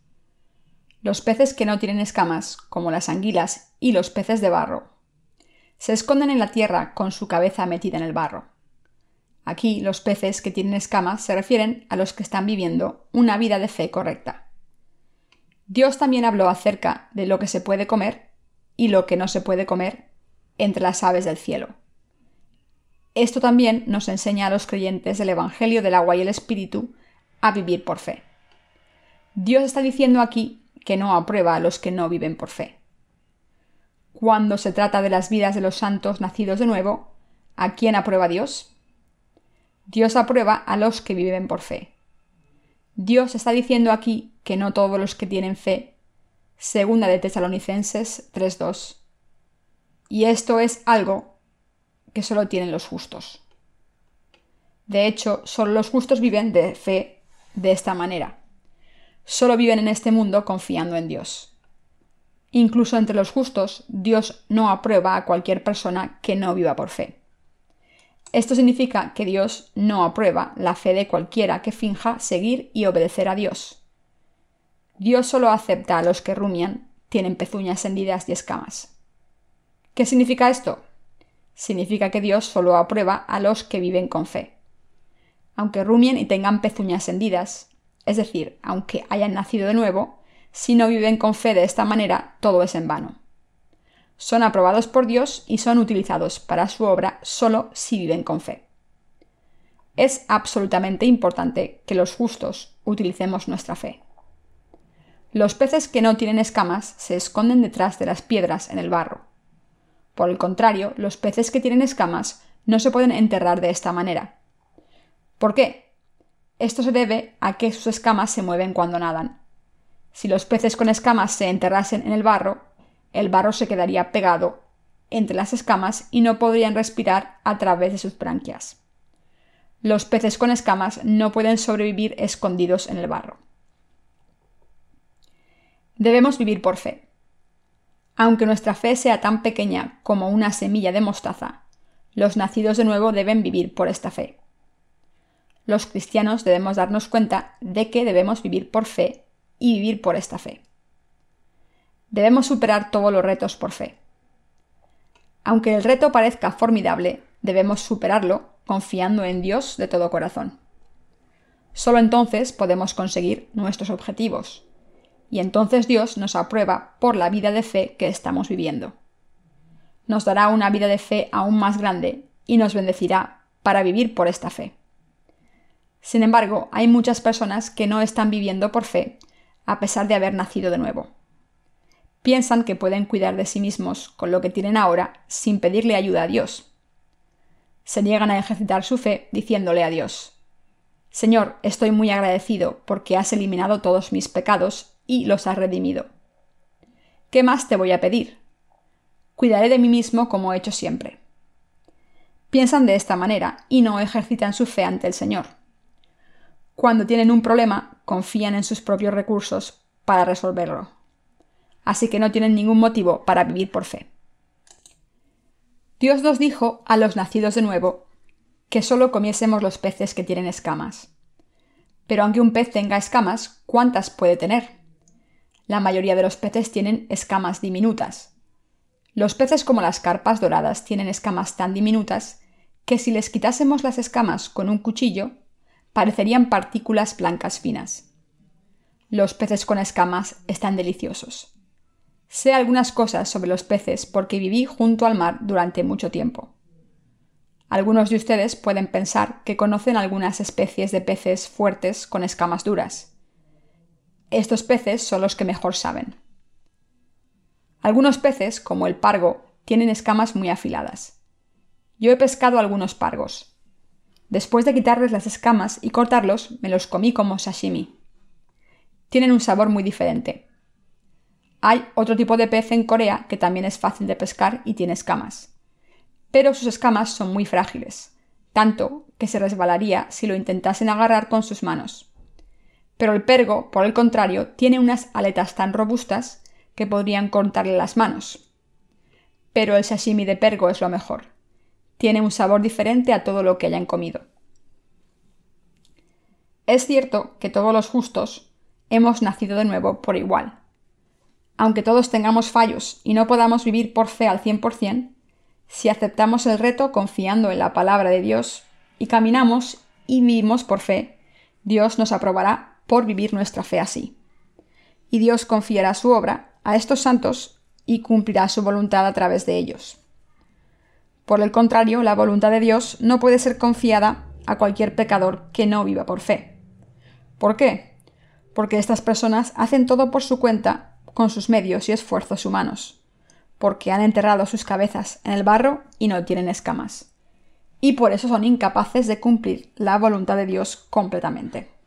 Los peces que no tienen escamas, como las anguilas y los peces de barro, se esconden en la tierra con su cabeza metida en el barro. Aquí los peces que tienen escamas se refieren a los que están viviendo una vida de fe correcta. Dios también habló acerca de lo que se puede comer y lo que no se puede comer entre las aves del cielo. Esto también nos enseña a los creyentes del Evangelio del agua y el Espíritu a vivir por fe. Dios está diciendo aquí que no aprueba a los que no viven por fe. Cuando se trata de las vidas de los santos nacidos de nuevo, ¿a quién aprueba Dios? Dios aprueba a los que viven por fe. Dios está diciendo aquí que no todos los que tienen fe, segunda de Tesalonicenses 3.2. Y esto es algo que solo tienen los justos. De hecho, solo los justos viven de fe de esta manera. Solo viven en este mundo confiando en Dios. Incluso entre los justos, Dios no aprueba a cualquier persona que no viva por fe. Esto significa que Dios no aprueba la fe de cualquiera que finja seguir y obedecer a Dios. Dios solo acepta a los que rumian, tienen pezuñas hendidas y escamas. ¿Qué significa esto? Significa que Dios solo aprueba a los que viven con fe. Aunque rumien y tengan pezuñas hendidas, es decir, aunque hayan nacido de nuevo, si no viven con fe de esta manera, todo es en vano. Son aprobados por Dios y son utilizados para su obra solo si viven con fe. Es absolutamente importante que los justos utilicemos nuestra fe. Los peces que no tienen escamas se esconden detrás de las piedras en el barro. Por el contrario, los peces que tienen escamas no se pueden enterrar de esta manera. ¿Por qué? Esto se debe a que sus escamas se mueven cuando nadan. Si los peces con escamas se enterrasen en el barro, el barro se quedaría pegado entre las escamas y no podrían respirar a través de sus branquias. Los peces con escamas no pueden sobrevivir escondidos en el barro. Debemos vivir por fe. Aunque nuestra fe sea tan pequeña como una semilla de mostaza, los nacidos de nuevo deben vivir por esta fe. Los cristianos debemos darnos cuenta de que debemos vivir por fe y vivir por esta fe. Debemos superar todos los retos por fe. Aunque el reto parezca formidable, debemos superarlo confiando en Dios de todo corazón. Solo entonces podemos conseguir nuestros objetivos, y entonces Dios nos aprueba por la vida de fe que estamos viviendo. Nos dará una vida de fe aún más grande y nos bendecirá para vivir por esta fe. Sin embargo, hay muchas personas que no están viviendo por fe a pesar de haber nacido de nuevo. Piensan que pueden cuidar de sí mismos con lo que tienen ahora sin pedirle ayuda a Dios. Se niegan a ejercitar su fe diciéndole a Dios, Señor, estoy muy agradecido porque has eliminado todos mis pecados y los has redimido. ¿Qué más te voy a pedir? Cuidaré de mí mismo como he hecho siempre. Piensan de esta manera y no ejercitan su fe ante el Señor. Cuando tienen un problema, confían en sus propios recursos para resolverlo. Así que no tienen ningún motivo para vivir por fe. Dios nos dijo a los nacidos de nuevo que solo comiésemos los peces que tienen escamas. Pero aunque un pez tenga escamas, ¿cuántas puede tener? La mayoría de los peces tienen escamas diminutas. Los peces como las carpas doradas tienen escamas tan diminutas que si les quitásemos las escamas con un cuchillo, parecerían partículas blancas finas. Los peces con escamas están deliciosos. Sé algunas cosas sobre los peces porque viví junto al mar durante mucho tiempo. Algunos de ustedes pueden pensar que conocen algunas especies de peces fuertes con escamas duras. Estos peces son los que mejor saben. Algunos peces, como el pargo, tienen escamas muy afiladas. Yo he pescado algunos pargos. Después de quitarles las escamas y cortarlos, me los comí como sashimi. Tienen un sabor muy diferente. Hay otro tipo de pez en Corea que también es fácil de pescar y tiene escamas. Pero sus escamas son muy frágiles, tanto que se resbalaría si lo intentasen agarrar con sus manos. Pero el pergo, por el contrario, tiene unas aletas tan robustas que podrían cortarle las manos. Pero el sashimi de pergo es lo mejor. Tiene un sabor diferente a todo lo que hayan comido. Es cierto que todos los justos hemos nacido de nuevo por igual. Aunque todos tengamos fallos y no podamos vivir por fe al 100%, si aceptamos el reto confiando en la palabra de Dios y caminamos y vivimos por fe, Dios nos aprobará por vivir nuestra fe así. Y Dios confiará su obra a estos santos y cumplirá su voluntad a través de ellos. Por el contrario, la voluntad de Dios no puede ser confiada a cualquier pecador que no viva por fe. ¿Por qué? Porque estas personas hacen todo por su cuenta con sus medios y esfuerzos humanos, porque han enterrado sus cabezas en el barro y no tienen escamas. Y por eso son incapaces de cumplir la voluntad de Dios completamente.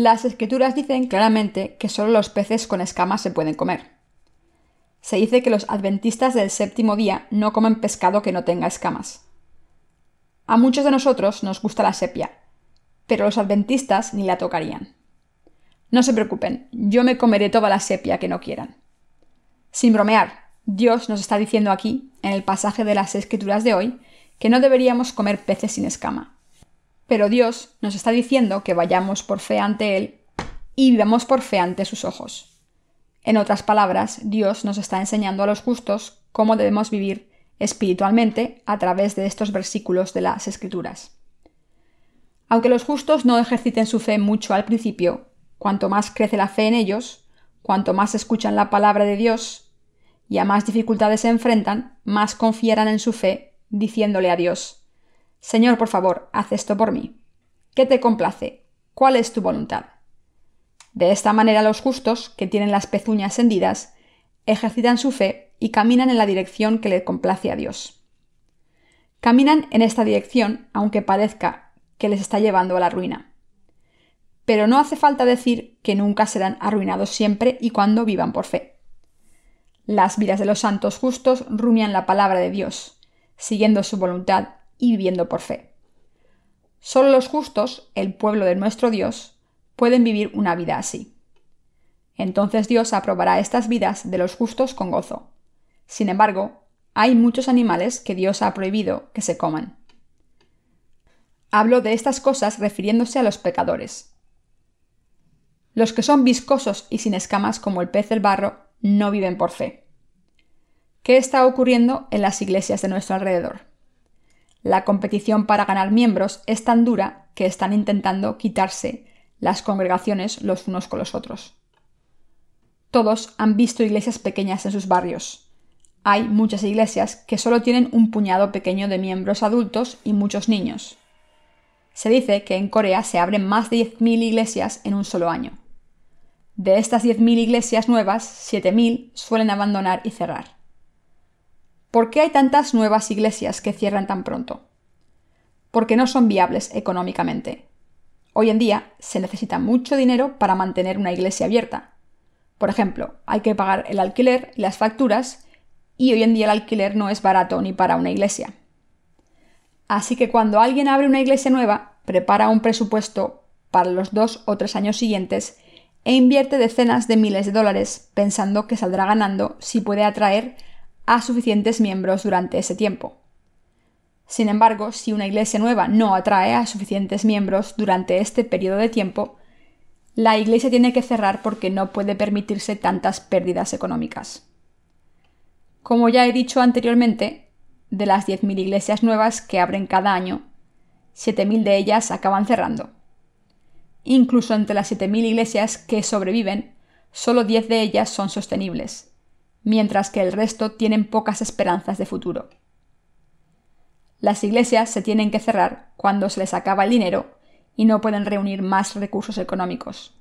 Las escrituras dicen claramente que solo los peces con escamas se pueden comer. Se dice que los adventistas del séptimo día no comen pescado que no tenga escamas. A muchos de nosotros nos gusta la sepia, pero los adventistas ni la tocarían. No se preocupen, yo me comeré toda la sepia que no quieran. Sin bromear, Dios nos está diciendo aquí, en el pasaje de las Escrituras de hoy, que no deberíamos comer peces sin escama. Pero Dios nos está diciendo que vayamos por fe ante Él y vivamos por fe ante sus ojos. En otras palabras, Dios nos está enseñando a los justos cómo debemos vivir espiritualmente a través de estos versículos de las Escrituras. Aunque los justos no ejerciten su fe mucho al principio, cuanto más crece la fe en ellos, cuanto más escuchan la palabra de Dios y a más dificultades se enfrentan, más confiarán en su fe, diciéndole a Dios, Señor, por favor, haz esto por mí. ¿Qué te complace? ¿Cuál es tu voluntad? De esta manera los justos, que tienen las pezuñas hendidas, ejercitan su fe y caminan en la dirección que le complace a Dios. Caminan en esta dirección, aunque parezca que les está llevando a la ruina. Pero no hace falta decir que nunca serán arruinados siempre y cuando vivan por fe. Las vidas de los santos justos rumian la palabra de Dios, siguiendo su voluntad y viviendo por fe. Solo los justos, el pueblo de nuestro Dios, pueden vivir una vida así. Entonces Dios aprobará estas vidas de los justos con gozo. Sin embargo, hay muchos animales que Dios ha prohibido que se coman. Hablo de estas cosas refiriéndose a los pecadores. Los que son viscosos y sin escamas como el pez del barro no viven por fe. ¿Qué está ocurriendo en las iglesias de nuestro alrededor? La competición para ganar miembros es tan dura que están intentando quitarse las congregaciones los unos con los otros. Todos han visto iglesias pequeñas en sus barrios. Hay muchas iglesias que solo tienen un puñado pequeño de miembros adultos y muchos niños. Se dice que en Corea se abren más de 10.000 iglesias en un solo año. De estas 10.000 iglesias nuevas, 7.000 suelen abandonar y cerrar. ¿Por qué hay tantas nuevas iglesias que cierran tan pronto? Porque no son viables económicamente. Hoy en día se necesita mucho dinero para mantener una iglesia abierta. Por ejemplo, hay que pagar el alquiler y las facturas, y hoy en día el alquiler no es barato ni para una iglesia. Así que cuando alguien abre una iglesia nueva, prepara un presupuesto para los dos o tres años siguientes e invierte decenas de miles de dólares pensando que saldrá ganando si puede atraer a suficientes miembros durante ese tiempo. Sin embargo, si una iglesia nueva no atrae a suficientes miembros durante este periodo de tiempo, la iglesia tiene que cerrar porque no puede permitirse tantas pérdidas económicas. Como ya he dicho anteriormente, de las 10.000 iglesias nuevas que abren cada año, 7.000 de ellas acaban cerrando. Incluso entre las 7.000 iglesias que sobreviven, solo 10 de ellas son sostenibles, mientras que el resto tienen pocas esperanzas de futuro. Las iglesias se tienen que cerrar cuando se les acaba el dinero y no pueden reunir más recursos económicos.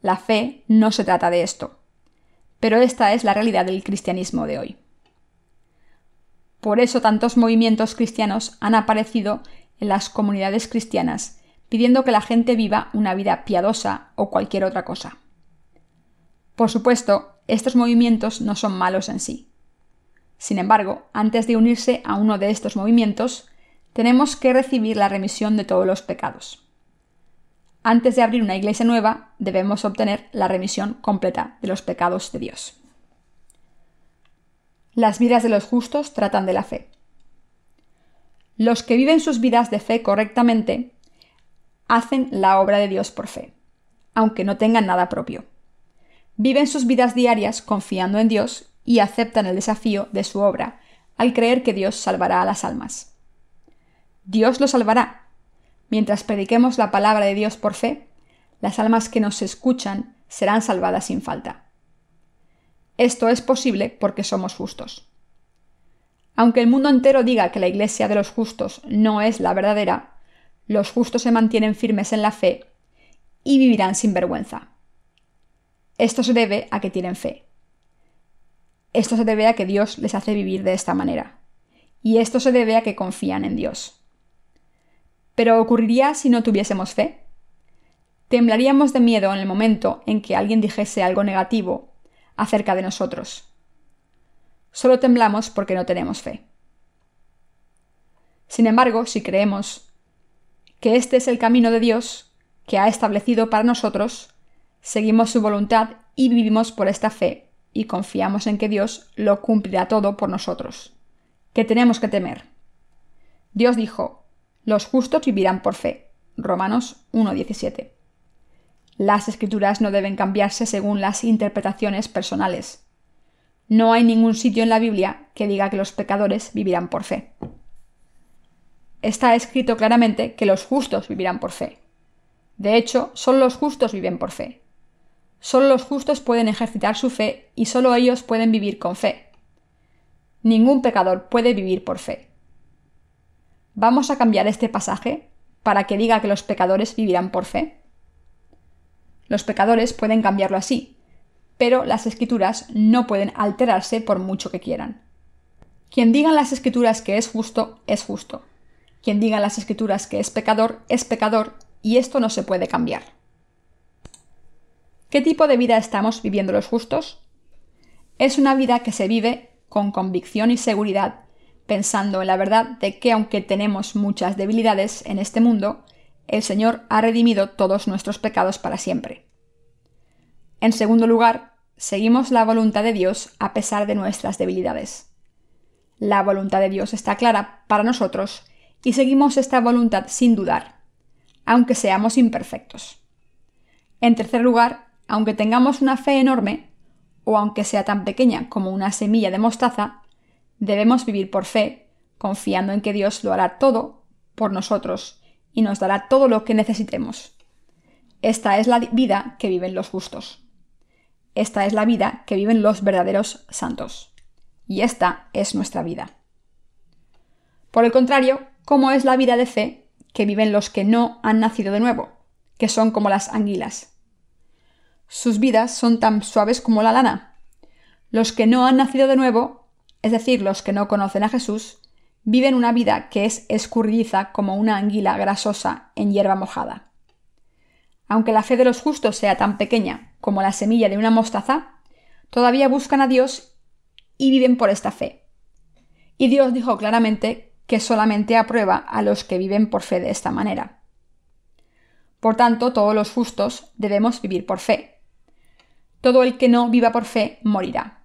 La fe no se trata de esto, pero esta es la realidad del cristianismo de hoy. Por eso tantos movimientos cristianos han aparecido en las comunidades cristianas, pidiendo que la gente viva una vida piadosa o cualquier otra cosa. Por supuesto, estos movimientos no son malos en sí. Sin embargo, antes de unirse a uno de estos movimientos, tenemos que recibir la remisión de todos los pecados. Antes de abrir una iglesia nueva, debemos obtener la remisión completa de los pecados de Dios. Las vidas de los justos tratan de la fe. Los que viven sus vidas de fe correctamente hacen la obra de Dios por fe, aunque no tengan nada propio. Viven sus vidas diarias confiando en Dios y aceptan el desafío de su obra al creer que Dios salvará a las almas. Dios lo salvará. Mientras prediquemos la palabra de Dios por fe, las almas que nos escuchan serán salvadas sin falta. Esto es posible porque somos justos. Aunque el mundo entero diga que la iglesia de los justos no es la verdadera, los justos se mantienen firmes en la fe y vivirán sin vergüenza. Esto se debe a que tienen fe. Esto se debe a que Dios les hace vivir de esta manera. Y esto se debe a que confían en Dios. Pero ¿ocurriría si no tuviésemos fe? Temblaríamos de miedo en el momento en que alguien dijese algo negativo acerca de nosotros. Solo temblamos porque no tenemos fe. Sin embargo, si creemos que este es el camino de Dios que ha establecido para nosotros, seguimos su voluntad y vivimos por esta fe y confiamos en que Dios lo cumplirá todo por nosotros. ¿Qué tenemos que temer? Dios dijo, los justos vivirán por fe. Romanos 1.17. Las escrituras no deben cambiarse según las interpretaciones personales. No hay ningún sitio en la Biblia que diga que los pecadores vivirán por fe. Está escrito claramente que los justos vivirán por fe. De hecho, solo los justos viven por fe. Solo los justos pueden ejercitar su fe y solo ellos pueden vivir con fe. Ningún pecador puede vivir por fe. ¿Vamos a cambiar este pasaje para que diga que los pecadores vivirán por fe? Los pecadores pueden cambiarlo así, pero las escrituras no pueden alterarse por mucho que quieran. Quien diga en las escrituras que es justo, es justo. Quien diga en las escrituras que es pecador, es pecador, y esto no se puede cambiar. ¿Qué tipo de vida estamos viviendo los justos? Es una vida que se vive con convicción y seguridad, pensando en la verdad de que aunque tenemos muchas debilidades en este mundo, el Señor ha redimido todos nuestros pecados para siempre. En segundo lugar, seguimos la voluntad de Dios a pesar de nuestras debilidades. La voluntad de Dios está clara para nosotros y seguimos esta voluntad sin dudar, aunque seamos imperfectos. En tercer lugar, aunque tengamos una fe enorme, o aunque sea tan pequeña como una semilla de mostaza, debemos vivir por fe, confiando en que Dios lo hará todo por nosotros y nos dará todo lo que necesitemos. Esta es la vida que viven los justos. Esta es la vida que viven los verdaderos santos. Y esta es nuestra vida. Por el contrario, ¿cómo es la vida de fe que viven los que no han nacido de nuevo, que son como las anguilas? Sus vidas son tan suaves como la lana. Los que no han nacido de nuevo, es decir, los que no conocen a Jesús, viven una vida que es escurridiza como una anguila grasosa en hierba mojada. Aunque la fe de los justos sea tan pequeña como la semilla de una mostaza, todavía buscan a Dios y viven por esta fe. Y Dios dijo claramente que solamente aprueba a los que viven por fe de esta manera. Por tanto, todos los justos debemos vivir por fe, todo el que no viva por fe morirá.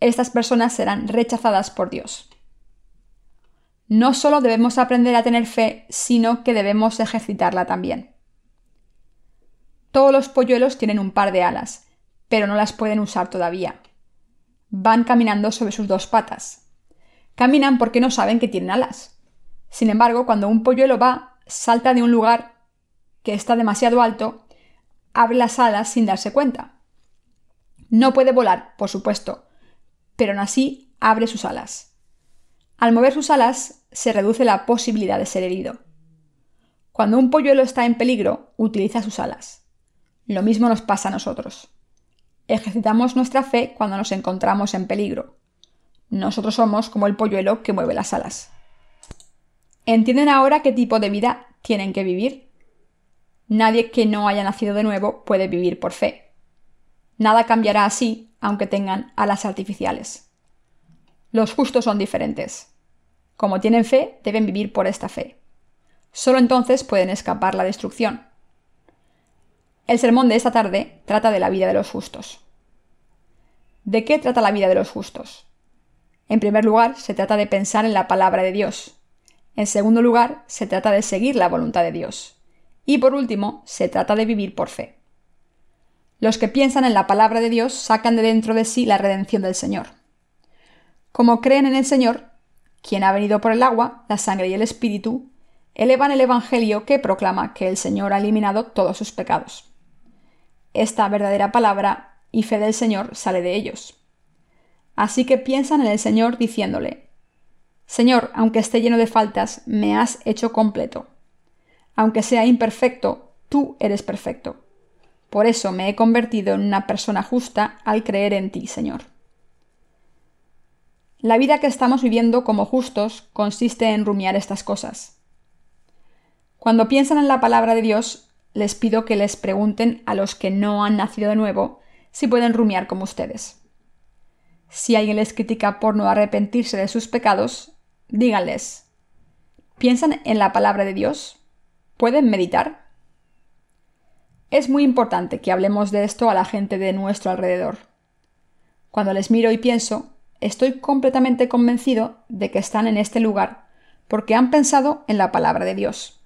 Estas personas serán rechazadas por Dios. No solo debemos aprender a tener fe, sino que debemos ejercitarla también. Todos los polluelos tienen un par de alas, pero no las pueden usar todavía. Van caminando sobre sus dos patas. Caminan porque no saben que tienen alas. Sin embargo, cuando un polluelo va, salta de un lugar que está demasiado alto abre las alas sin darse cuenta. No puede volar, por supuesto, pero aún así abre sus alas. Al mover sus alas se reduce la posibilidad de ser herido. Cuando un polluelo está en peligro, utiliza sus alas. Lo mismo nos pasa a nosotros. Ejercitamos nuestra fe cuando nos encontramos en peligro. Nosotros somos como el polluelo que mueve las alas. ¿Entienden ahora qué tipo de vida tienen que vivir? Nadie que no haya nacido de nuevo puede vivir por fe. Nada cambiará así, aunque tengan alas artificiales. Los justos son diferentes. Como tienen fe, deben vivir por esta fe. Solo entonces pueden escapar la destrucción. El sermón de esta tarde trata de la vida de los justos. ¿De qué trata la vida de los justos? En primer lugar, se trata de pensar en la palabra de Dios. En segundo lugar, se trata de seguir la voluntad de Dios. Y por último, se trata de vivir por fe. Los que piensan en la palabra de Dios sacan de dentro de sí la redención del Señor. Como creen en el Señor, quien ha venido por el agua, la sangre y el Espíritu, elevan el Evangelio que proclama que el Señor ha eliminado todos sus pecados. Esta verdadera palabra y fe del Señor sale de ellos. Así que piensan en el Señor diciéndole, Señor, aunque esté lleno de faltas, me has hecho completo. Aunque sea imperfecto, tú eres perfecto. Por eso me he convertido en una persona justa al creer en ti, Señor. La vida que estamos viviendo como justos consiste en rumiar estas cosas. Cuando piensan en la palabra de Dios, les pido que les pregunten a los que no han nacido de nuevo si pueden rumiar como ustedes. Si alguien les critica por no arrepentirse de sus pecados, díganles, ¿piensan en la palabra de Dios? ¿Pueden meditar? Es muy importante que hablemos de esto a la gente de nuestro alrededor. Cuando les miro y pienso, estoy completamente convencido de que están en este lugar porque han pensado en la palabra de Dios.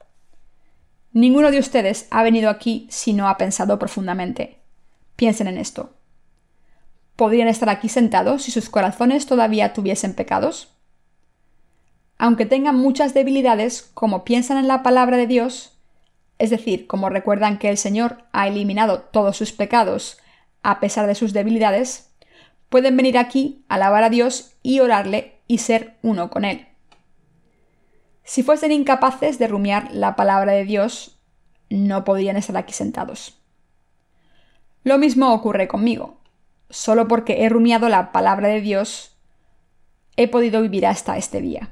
Ninguno de ustedes ha venido aquí si no ha pensado profundamente. Piensen en esto. ¿Podrían estar aquí sentados si sus corazones todavía tuviesen pecados? Aunque tengan muchas debilidades, como piensan en la palabra de Dios, es decir, como recuerdan que el Señor ha eliminado todos sus pecados a pesar de sus debilidades, pueden venir aquí, alabar a Dios y orarle y ser uno con Él. Si fuesen incapaces de rumiar la palabra de Dios, no podrían estar aquí sentados. Lo mismo ocurre conmigo. Solo porque he rumiado la palabra de Dios, he podido vivir hasta este día.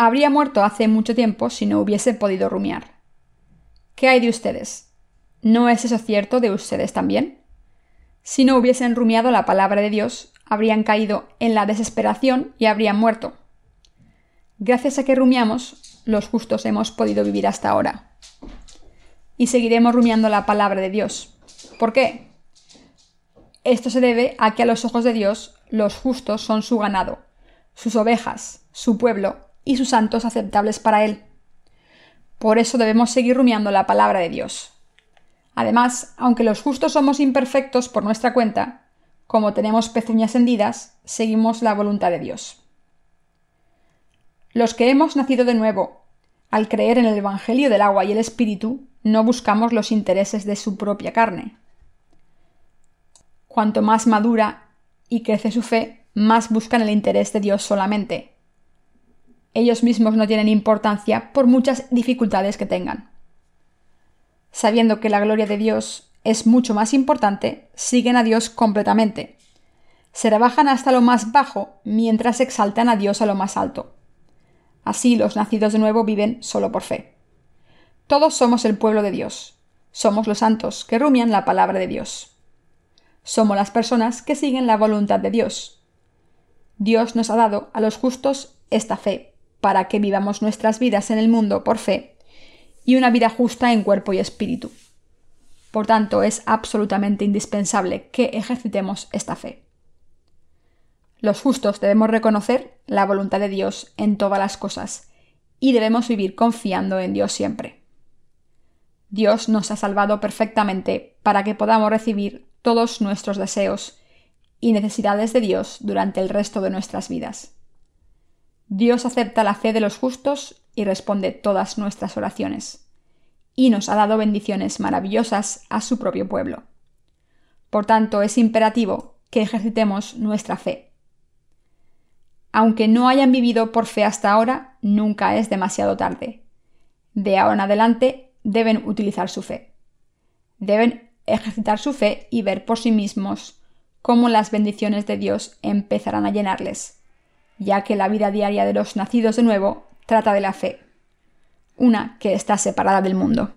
Habría muerto hace mucho tiempo si no hubiese podido rumiar. ¿Qué hay de ustedes? ¿No es eso cierto de ustedes también? Si no hubiesen rumiado la palabra de Dios, habrían caído en la desesperación y habrían muerto. Gracias a que rumiamos, los justos hemos podido vivir hasta ahora. Y seguiremos rumiando la palabra de Dios. ¿Por qué? Esto se debe a que a los ojos de Dios los justos son su ganado, sus ovejas, su pueblo y sus santos aceptables para Él. Por eso debemos seguir rumiando la palabra de Dios. Además, aunque los justos somos imperfectos por nuestra cuenta, como tenemos pezuñas hendidas, seguimos la voluntad de Dios. Los que hemos nacido de nuevo, al creer en el Evangelio del agua y el Espíritu, no buscamos los intereses de su propia carne. Cuanto más madura y crece su fe, más buscan el interés de Dios solamente. Ellos mismos no tienen importancia por muchas dificultades que tengan. Sabiendo que la gloria de Dios es mucho más importante, siguen a Dios completamente. Se rebajan hasta lo más bajo mientras exaltan a Dios a lo más alto. Así los nacidos de nuevo viven solo por fe. Todos somos el pueblo de Dios. Somos los santos que rumian la palabra de Dios. Somos las personas que siguen la voluntad de Dios. Dios nos ha dado a los justos esta fe, para que vivamos nuestras vidas en el mundo por fe y una vida justa en cuerpo y espíritu. Por tanto, es absolutamente indispensable que ejercitemos esta fe. Los justos debemos reconocer la voluntad de Dios en todas las cosas y debemos vivir confiando en Dios siempre. Dios nos ha salvado perfectamente para que podamos recibir todos nuestros deseos y necesidades de Dios durante el resto de nuestras vidas. Dios acepta la fe de los justos y responde todas nuestras oraciones, y nos ha dado bendiciones maravillosas a su propio pueblo. Por tanto, es imperativo que ejercitemos nuestra fe aunque no hayan vivido por fe hasta ahora, nunca es demasiado tarde. De ahora en adelante deben utilizar su fe. Deben ejercitar su fe y ver por sí mismos cómo las bendiciones de Dios empezarán a llenarles, ya que la vida diaria de los nacidos de nuevo trata de la fe, una que está separada del mundo.